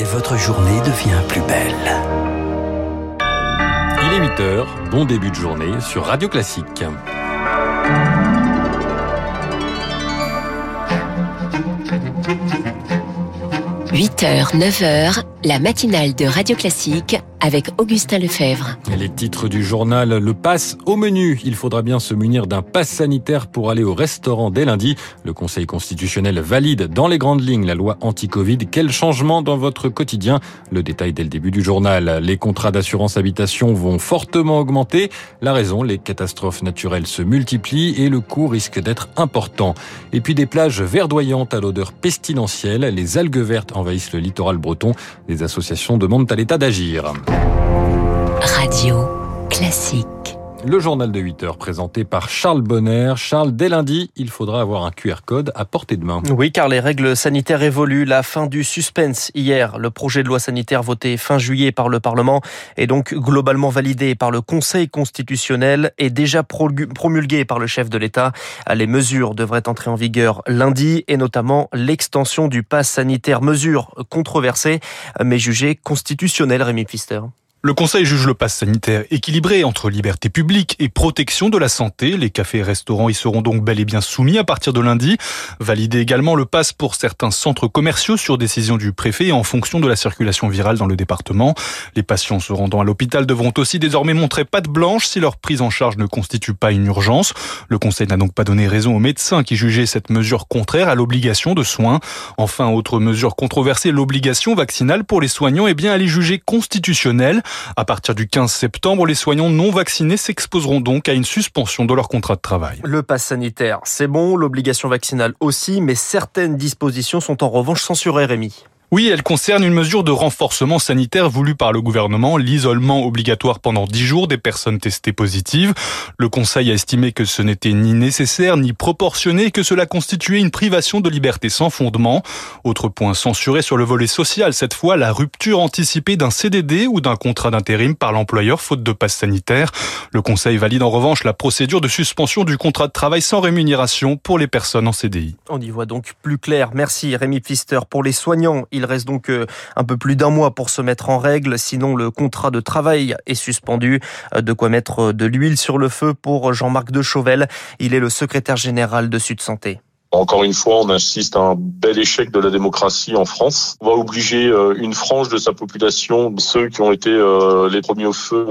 et votre journée devient plus belle. Il est 8h, bon début de journée sur Radio Classique. 8h, 9h, la matinale de Radio Classique avec Augustin Lefebvre. Les titres du journal Le Pass au menu. Il faudra bien se munir d'un pass sanitaire pour aller au restaurant dès lundi. Le Conseil constitutionnel valide dans les grandes lignes la loi anti-Covid. Quel changement dans votre quotidien? Le détail dès le début du journal. Les contrats d'assurance habitation vont fortement augmenter. La raison, les catastrophes naturelles se multiplient et le coût risque d'être important. Et puis des plages verdoyantes à l'odeur pestilentielle. Les algues vertes envahissent le littoral breton. Les associations demandent à l'État d'agir. Radio Classique. Le journal de 8 heures présenté par Charles Bonner. Charles, dès lundi, il faudra avoir un QR code à portée de main. Oui, car les règles sanitaires évoluent. La fin du suspense hier. Le projet de loi sanitaire voté fin juillet par le Parlement est donc globalement validé par le Conseil constitutionnel et déjà promulgué par le chef de l'État. Les mesures devraient entrer en vigueur lundi et notamment l'extension du pass sanitaire. Mesure controversée mais jugée constitutionnelle, Rémi Pfister. Le Conseil juge le pass sanitaire équilibré entre liberté publique et protection de la santé. Les cafés et restaurants y seront donc bel et bien soumis à partir de lundi. Valider également le pass pour certains centres commerciaux sur décision du préfet et en fonction de la circulation virale dans le département. Les patients se rendant à l'hôpital devront aussi désormais montrer patte blanche si leur prise en charge ne constitue pas une urgence. Le Conseil n'a donc pas donné raison aux médecins qui jugeaient cette mesure contraire à l'obligation de soins. Enfin, autre mesure controversée, l'obligation vaccinale pour les soignants, eh bien, elle est jugée constitutionnelle. À partir du 15 septembre, les soignants non vaccinés s'exposeront donc à une suspension de leur contrat de travail. Le pass sanitaire, c'est bon, l'obligation vaccinale aussi, mais certaines dispositions sont en revanche censurées, Rémi. Oui, elle concerne une mesure de renforcement sanitaire voulue par le gouvernement, l'isolement obligatoire pendant 10 jours des personnes testées positives. Le Conseil a estimé que ce n'était ni nécessaire ni proportionné et que cela constituait une privation de liberté sans fondement. Autre point censuré sur le volet social, cette fois la rupture anticipée d'un CDD ou d'un contrat d'intérim par l'employeur faute de passe sanitaire. Le Conseil valide en revanche la procédure de suspension du contrat de travail sans rémunération pour les personnes en CDI. On y voit donc plus clair. Merci Rémi Pfister. Pour les soignants, reste donc euh, un peu plus d'un mois pour se mettre en règle, sinon le contrat de travail est suspendu. Euh, de quoi mettre de l'huile sur le feu pour Jean-Marc de Chauvel. Il est le secrétaire général de Sud Santé. Encore une fois, on assiste à un bel échec de la démocratie en France. On va obliger euh, une frange de sa population, ceux qui ont été les premiers au feu,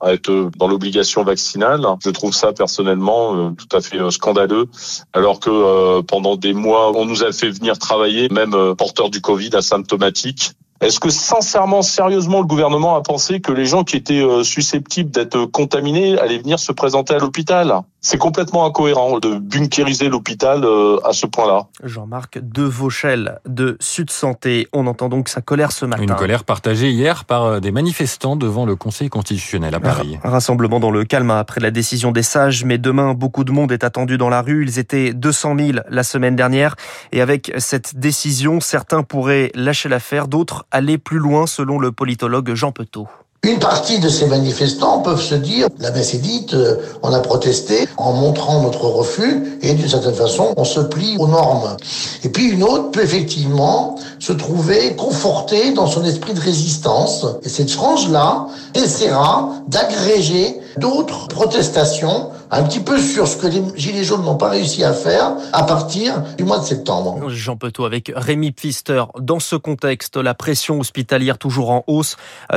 à être dans l'obligation vaccinale. Je trouve ça personnellement tout à fait scandaleux, alors que pendant des mois, on nous a fait venir travailler, même porteurs du Covid asymptomatiques. Est-ce que sincèrement, sérieusement, le gouvernement a pensé que les gens qui étaient susceptibles d'être contaminés allaient venir se présenter à l'hôpital? C'est complètement incohérent de bunkériser l'hôpital à ce point-là. Jean-Marc De Vauchel de Sud Santé. On entend donc sa colère ce matin. Une colère partagée hier par des manifestants devant le Conseil constitutionnel à Paris. Un rassemblement dans le calme après la décision des sages, mais demain, beaucoup de monde est attendu dans la rue. Ils étaient 200 000 la semaine dernière. Et avec cette décision, certains pourraient lâcher l'affaire, d'autres aller plus loin, selon le politologue Jean Petot. Une partie de ces manifestants peuvent se dire, la messe est dite, euh, on a protesté en montrant notre refus et d'une certaine façon, on se plie aux normes. Et puis une autre peut effectivement se trouver confortée dans son esprit de résistance. Et cette frange-là essaiera d'agréger d'autres protestations un petit peu sur ce que les Gilets jaunes n'ont pas réussi à faire à partir du mois de septembre. Jean Petot avec Rémi Pfister. Dans ce contexte, la pression hospitalière toujours en hausse.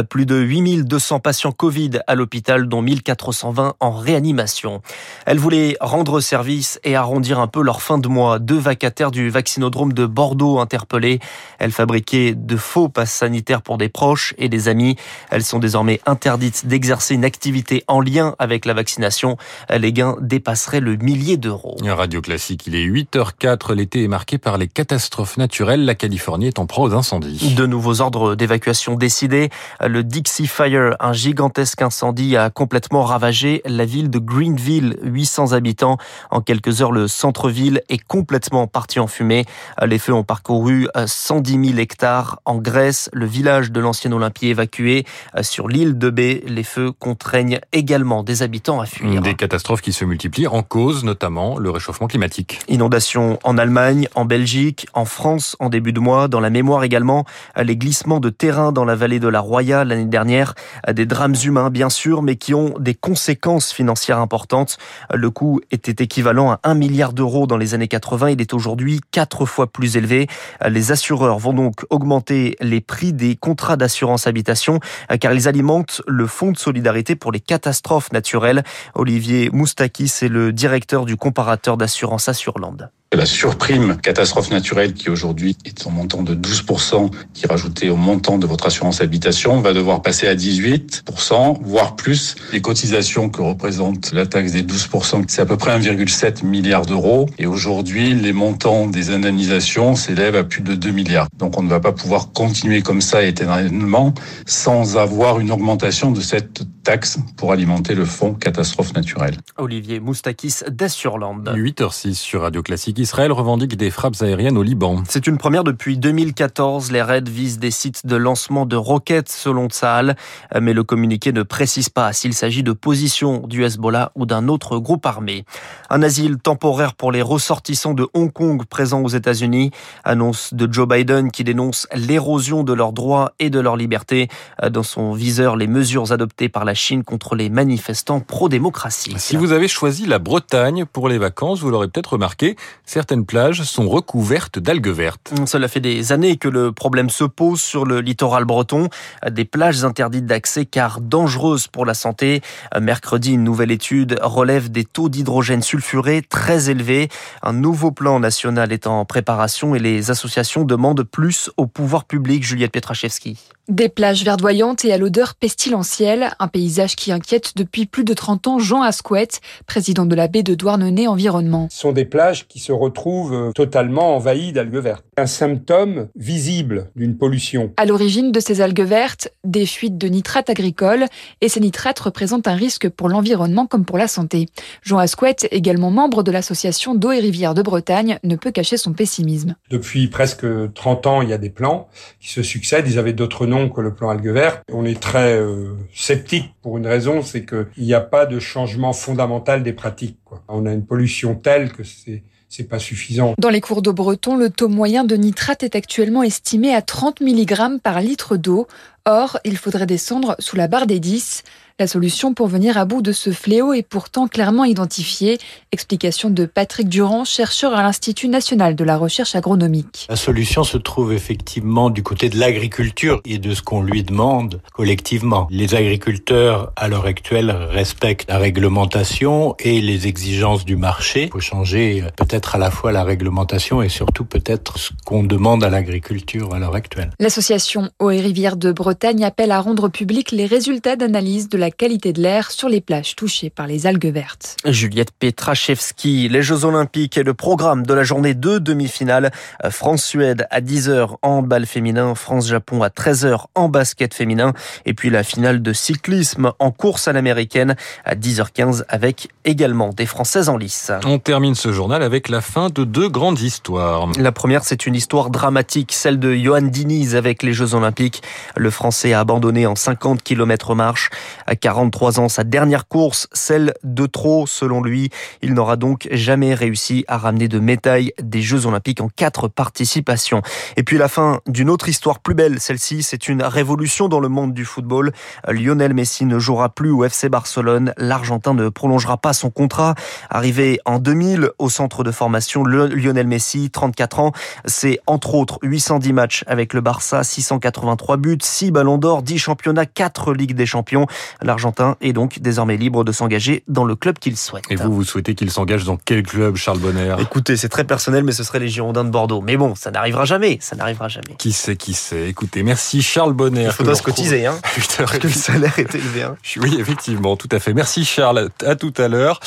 Plus de 8200 patients Covid à l'hôpital, dont 1420 en réanimation. Elle voulait rendre service et arrondir un peu leur fin de mois. Deux vacataires du vaccinodrome de Bordeaux interpellés. Elles fabriquaient de faux passes sanitaires pour des proches et des amis. Elles sont désormais interdites d'exercer une activité en lien avec la vaccination les gains dépasseraient le millier d'euros. Radio Classique, il est 8h04. L'été est marqué par les catastrophes naturelles. La Californie est en proie aux incendies. De nouveaux ordres d'évacuation décidés. Le Dixie Fire, un gigantesque incendie, a complètement ravagé la ville de Greenville. 800 habitants. En quelques heures, le centre-ville est complètement parti en fumée. Les feux ont parcouru 110 000 hectares. En Grèce, le village de l'ancien Olympie évacué. Sur l'île de Bé, les feux contraignent également des habitants à fuir. Des catastrophes catastrophes qui se multiplient en cause notamment le réchauffement climatique. Inondations en Allemagne, en Belgique, en France en début de mois, dans la mémoire également, les glissements de terrain dans la vallée de la Roya l'année dernière, des drames humains bien sûr, mais qui ont des conséquences financières importantes. Le coût était équivalent à 1 milliard d'euros dans les années 80, il est aujourd'hui quatre fois plus élevé. Les assureurs vont donc augmenter les prix des contrats d'assurance habitation car ils alimentent le fonds de solidarité pour les catastrophes naturelles. Olivier Moustakis est le directeur du comparateur d'assurance Assurland. La surprime catastrophe naturelle qui aujourd'hui est en montant de 12%, qui est rajouté au montant de votre assurance habitation, va devoir passer à 18%, voire plus. Les cotisations que représente la taxe des 12%, c'est à peu près 1,7 milliard d'euros. Et aujourd'hui, les montants des indemnisations s'élèvent à plus de 2 milliards. Donc on ne va pas pouvoir continuer comme ça éternellement sans avoir une augmentation de cette taxe pour alimenter le fonds catastrophe naturelle. Olivier Moustakis d'Assurland. 8h06 sur Radio Classique. Israël revendique des frappes aériennes au Liban. C'est une première depuis 2014. Les raids visent des sites de lancement de roquettes selon Tsahal, mais le communiqué ne précise pas s'il s'agit de positions du Hezbollah ou d'un autre groupe armé. Un asile temporaire pour les ressortissants de Hong Kong présents aux États-Unis. Annonce de Joe Biden qui dénonce l'érosion de leurs droits et de leur liberté. Dans son viseur, les mesures adoptées par la Chine contre les manifestants pro-démocratie. Si vous avez choisi la Bretagne pour les vacances, vous l'aurez peut-être remarqué, certaines plages sont recouvertes d'algues vertes. Cela fait des années que le problème se pose sur le littoral breton. Des plages interdites d'accès car dangereuses pour la santé. Mercredi, une nouvelle étude relève des taux d'hydrogène sulfuré très élevés. Un nouveau plan national est en préparation et les associations demandent plus au pouvoir public. Juliette Petrachevski. Des plages verdoyantes et à l'odeur pestilentielle, un paysage qui inquiète depuis plus de 30 ans Jean Asquette, président de la baie de Douarnenez Environnement. Ce sont des plages qui se retrouvent totalement envahies d'algues vertes. Un symptôme visible d'une pollution. À l'origine de ces algues vertes, des fuites de nitrates agricoles, et ces nitrates représentent un risque pour l'environnement comme pour la santé. Jean Asquette, également membre de l'association d'eau et rivières de Bretagne, ne peut cacher son pessimisme. Depuis presque 30 ans, il y a des plans qui se succèdent, ils avaient d'autres noms que le plan algue vert. On est très euh, sceptique pour une raison, c'est qu'il n'y a pas de changement fondamental des pratiques. Quoi. On a une pollution telle que c'est c'est pas suffisant. Dans les cours d'eau bretons, le taux moyen de nitrate est actuellement estimé à 30 mg par litre d'eau. Or, il faudrait descendre sous la barre des 10. La solution pour venir à bout de ce fléau est pourtant clairement identifiée. Explication de Patrick Durand, chercheur à l'Institut national de la recherche agronomique. La solution se trouve effectivement du côté de l'agriculture et de ce qu'on lui demande collectivement. Les agriculteurs, à l'heure actuelle, respectent la réglementation et les exigences du marché. Il faut changer peut-être à la fois la réglementation et surtout peut-être ce qu'on demande à l'agriculture à l'heure actuelle. L'association Eau et Rivières de Bretagne appelle à rendre public les résultats d'analyse de la qualité de l'air sur les plages touchées par les algues vertes. Juliette Petrachevski, les Jeux Olympiques et le programme de la journée de demi-finale. France-Suède à 10h en handball féminin, France-Japon à 13h en basket féminin. Et puis la finale de cyclisme en course à l'américaine à 10h15 avec également des Françaises en lice. On termine ce journal avec la fin de deux grandes histoires. La première, c'est une histoire dramatique, celle de Johan Diniz avec les Jeux Olympiques. Le Français a abandonné en 50 km marche. À 43 ans, sa dernière course, celle de trop selon lui. Il n'aura donc jamais réussi à ramener de médaille des Jeux Olympiques en quatre participations. Et puis la fin d'une autre histoire plus belle, celle-ci, c'est une révolution dans le monde du football. Lionel Messi ne jouera plus au FC Barcelone. L'Argentin ne prolongera pas son contrat. Arrivé en 2000 au centre de formation, Lionel Messi, 34 ans, c'est entre autres 810 matchs avec le Barça, 683 buts, 6 ballons d'or, 10 championnats, 4 Ligues des Champions. L'Argentin est donc désormais libre de s'engager dans le club qu'il souhaite. Et vous, vous souhaitez qu'il s'engage dans quel club, Charles Bonner? Écoutez, c'est très personnel, mais ce serait les Girondins de Bordeaux. Mais bon, ça n'arrivera jamais, ça n'arrivera jamais. Qui sait, qui sait? Écoutez, merci Charles Bonner. Il faudra se cotiser, hein Parce que le salaire est élevé. Hein. Oui, effectivement, tout à fait. Merci Charles, à tout à l'heure.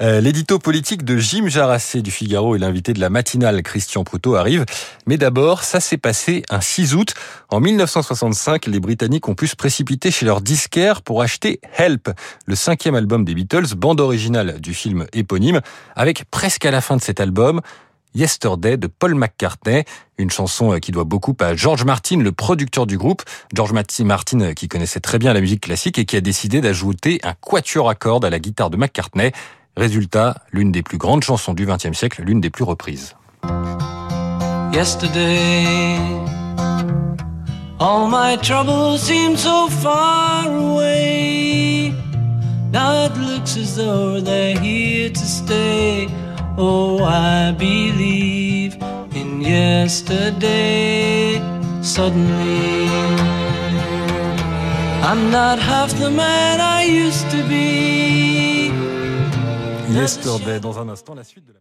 Euh, L'édito politique de Jim Jarassé du Figaro et l'invité de la matinale Christian Proutot arrive. Mais d'abord, ça s'est passé un 6 août. En 1965, les Britanniques ont pu se précipiter chez leur disquaire pour acheter Help, le cinquième album des Beatles, bande originale du film éponyme, avec presque à la fin de cet album Yesterday de Paul McCartney, une chanson qui doit beaucoup à George Martin, le producteur du groupe. George Martin qui connaissait très bien la musique classique et qui a décidé d'ajouter un quatuor à cordes à la guitare de McCartney. Résultat, l'une des plus grandes chansons du XXe siècle, l'une des plus reprises. Yesterday, all my troubles seem so far away. Now it looks as though they're here to stay. Oh, I believe in yesterday. Suddenly, I'm not half the man I used to be. Yesterday, dans un instant, la suite de